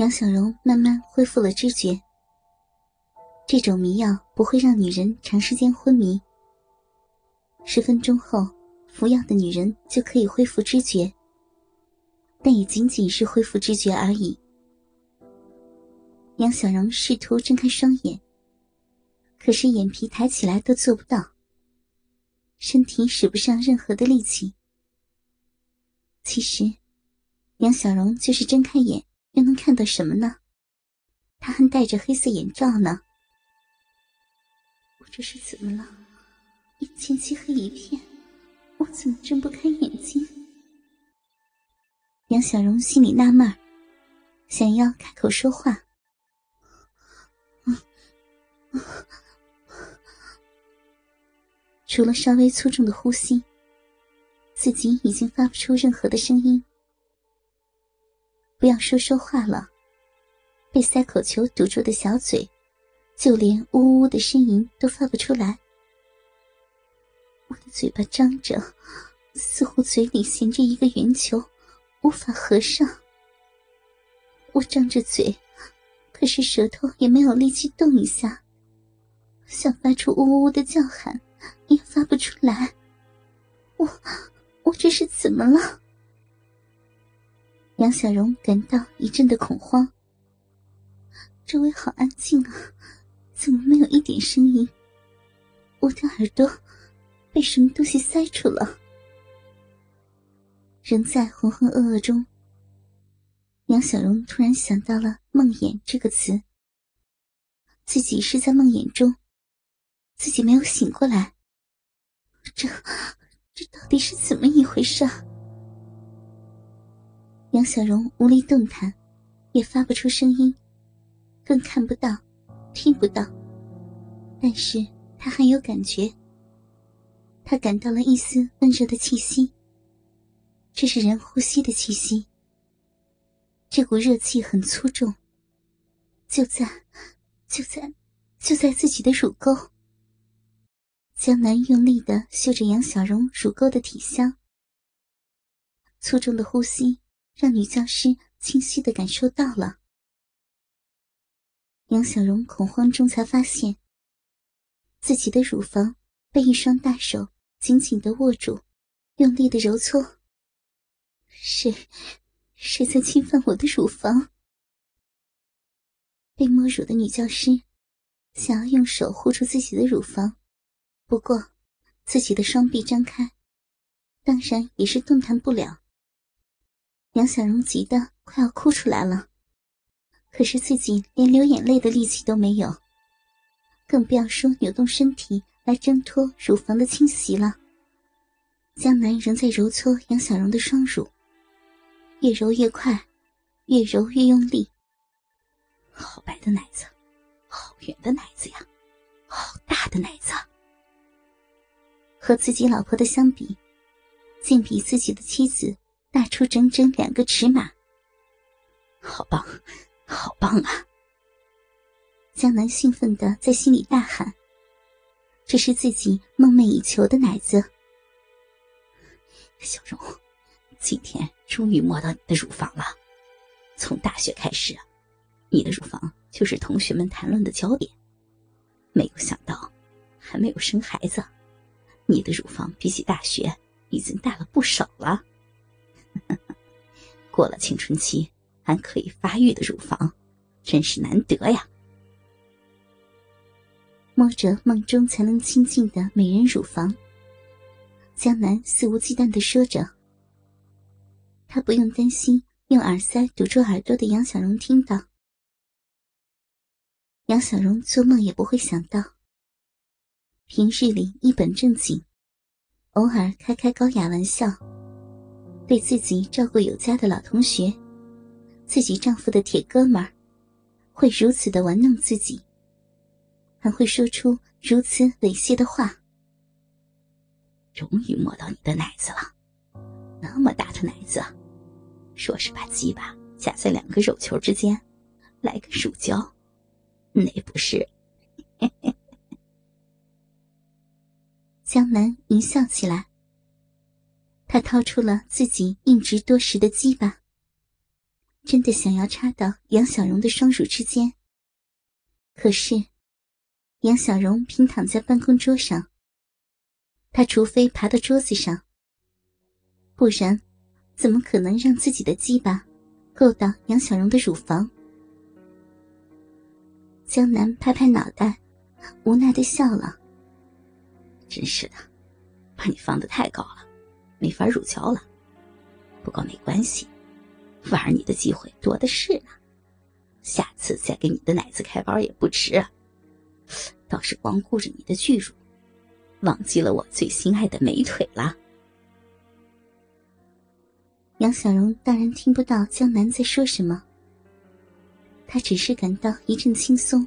杨小荣慢慢恢复了知觉。这种迷药不会让女人长时间昏迷，十分钟后，服药的女人就可以恢复知觉，但也仅仅是恢复知觉而已。杨小荣试图睁开双眼，可是眼皮抬起来都做不到，身体使不上任何的力气。其实，杨小荣就是睁开眼，又能看到什么呢？他还戴着黑色眼罩呢。我这是怎么了？眼前漆黑一片，我怎么睁不开眼睛？杨小荣心里纳闷想要开口说话。除了稍微粗重的呼吸，自己已经发不出任何的声音。不要说说话了，被塞口球堵住的小嘴，就连呜呜的呻吟都发不出来。我的嘴巴张着，似乎嘴里衔着一个圆球，无法合上。我张着嘴。可是舌头也没有力气动一下，想发出呜呜的叫喊，也发不出来。我，我这是怎么了？杨小荣感到一阵的恐慌。周围好安静啊，怎么没有一点声音？我的耳朵被什么东西塞住了？仍在浑浑噩噩中。杨小荣突然想到了“梦魇”这个词，自己是在梦魇中，自己没有醒过来，这这到底是怎么一回事？杨小荣无力动弹，也发不出声音，更看不到、听不到，但是他还有感觉，他感到了一丝温热的气息，这是人呼吸的气息。这股热气很粗重，就在，就在，就在自己的乳沟。江南用力的嗅着杨小荣乳沟的体香，粗重的呼吸让女教师清晰的感受到了。杨小荣恐慌中才发现，自己的乳房被一双大手紧紧的握住，用力的揉搓。谁？谁在侵犯我的乳房？被摸乳的女教师想要用手护住自己的乳房，不过自己的双臂张开，当然也是动弹不了。杨小荣急得快要哭出来了，可是自己连流眼泪的力气都没有，更不要说扭动身体来挣脱乳房的侵袭了。江南仍在揉搓杨小荣的双乳。越揉越快，越揉越用力。好白的奶子，好圆的奶子呀，好大的奶子。和自己老婆的相比，竟比自己的妻子大出整整两个尺码。好棒，好棒啊！江南兴奋的在心里大喊：“这是自己梦寐以求的奶子。”小荣。今天终于摸到你的乳房了。从大学开始，你的乳房就是同学们谈论的焦点。没有想到，还没有生孩子，你的乳房比起大学已经大了不少了。过了青春期还可以发育的乳房，真是难得呀！摸着梦中才能亲近的美人乳房，江南肆无忌惮的说着。他不用担心用耳塞堵住耳朵的杨小荣听到。杨小荣做梦也不会想到，平日里一本正经，偶尔开开高雅玩笑，对自己照顾有加的老同学，自己丈夫的铁哥们儿，会如此的玩弄自己，还会说出如此猥亵的话。终于摸到你的奶子了，那么大的奶子！说是把鸡巴夹在两个肉球之间，来个乳胶，那不是？江南一笑起来。他掏出了自己硬直多时的鸡巴，真的想要插到杨小荣的双乳之间，可是杨小荣平躺在办公桌上，他除非爬到桌子上，不然怎么可能让自己的鸡巴够到杨小荣的乳房？江南拍拍脑袋，无奈的笑了：“真是的，把你放的太高了，没法入桥了。不过没关系。”玩你的机会多的是呢，下次再给你的奶子开包也不迟啊。倒是光顾着你的巨乳，忘记了我最心爱的美腿了。杨小荣当然听不到江南在说什么，他只是感到一阵轻松，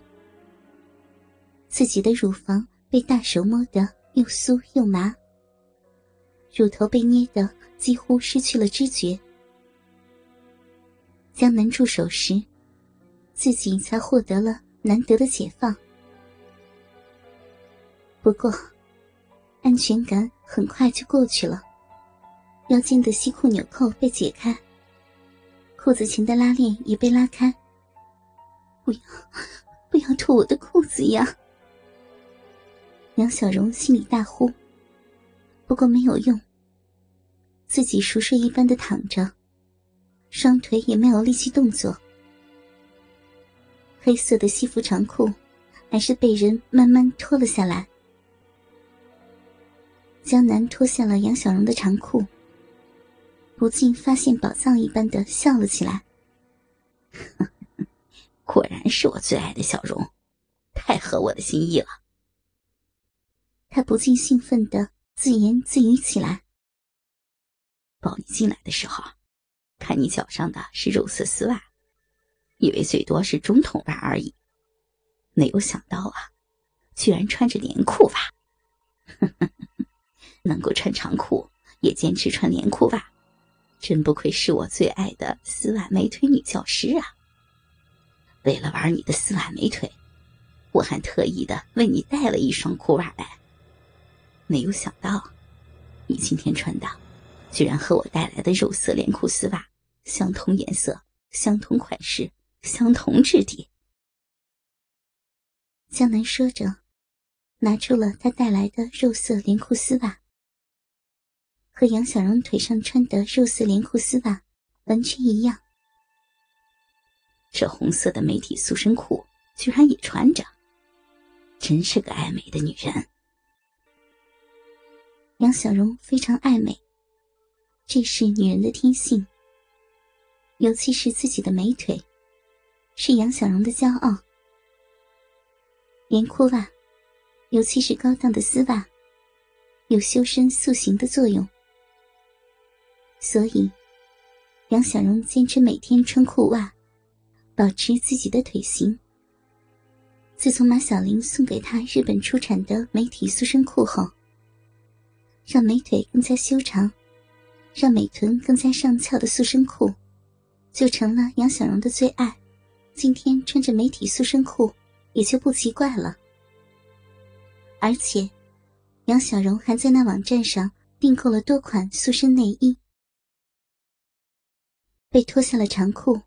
自己的乳房被大手摸得又酥又麻，乳头被捏得几乎失去了知觉。江南住手时，自己才获得了难得的解放。不过，安全感很快就过去了。腰间的西裤纽扣被解开，裤子前的拉链也被拉开。不要，不要脱我的裤子呀！杨小荣心里大呼。不过没有用，自己熟睡一般的躺着。双腿也没有力气动作，黑色的西服长裤还是被人慢慢脱了下来。江南脱下了杨小荣的长裤，不禁发现宝藏一般的笑了起来。果然是我最爱的小荣，太合我的心意了。他不禁兴奋的自言自语起来。抱你进来的时候。看你脚上的是肉色丝袜，以为最多是中筒袜而已，没有想到啊，居然穿着连裤袜。能够穿长裤，也坚持穿连裤袜，真不愧是我最爱的丝袜美腿女教师啊！为了玩你的丝袜美腿，我还特意的为你带了一双裤袜来。没有想到，你今天穿的，居然和我带来的肉色连裤丝袜。相同颜色，相同款式，相同质地。江南说着，拿出了他带来的肉色连裤丝袜，和杨小荣腿上穿的肉色连裤丝袜完全一样。这红色的美体塑身裤居然也穿着，真是个爱美的女人。杨小荣非常爱美，这是女人的天性。尤其是自己的美腿，是杨小荣的骄傲。连裤袜，尤其是高档的丝袜，有修身塑形的作用。所以，杨小荣坚持每天穿裤袜，保持自己的腿型。自从马小玲送给他日本出产的美体塑身裤后，让美腿更加修长，让美臀更加上翘的塑身裤。就成了杨小荣的最爱，今天穿着美体塑身裤也就不奇怪了。而且，杨小荣还在那网站上订购了多款塑身内衣。被脱下了长裤，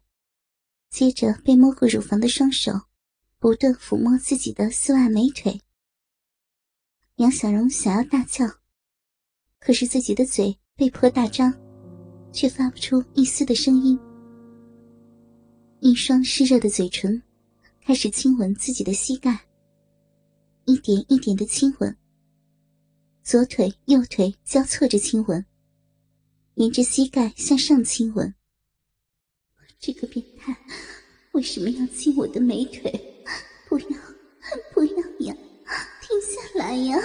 接着被摸过乳房的双手不断抚摸自己的丝袜美腿。杨小荣想要大叫，可是自己的嘴被迫大张，却发不出一丝的声音。一双湿热的嘴唇开始亲吻自己的膝盖，一点一点的亲吻。左腿、右腿交错着亲吻，沿着膝盖向上亲吻。这个变态为什么要亲我的美腿？不要，不要呀！停下来呀！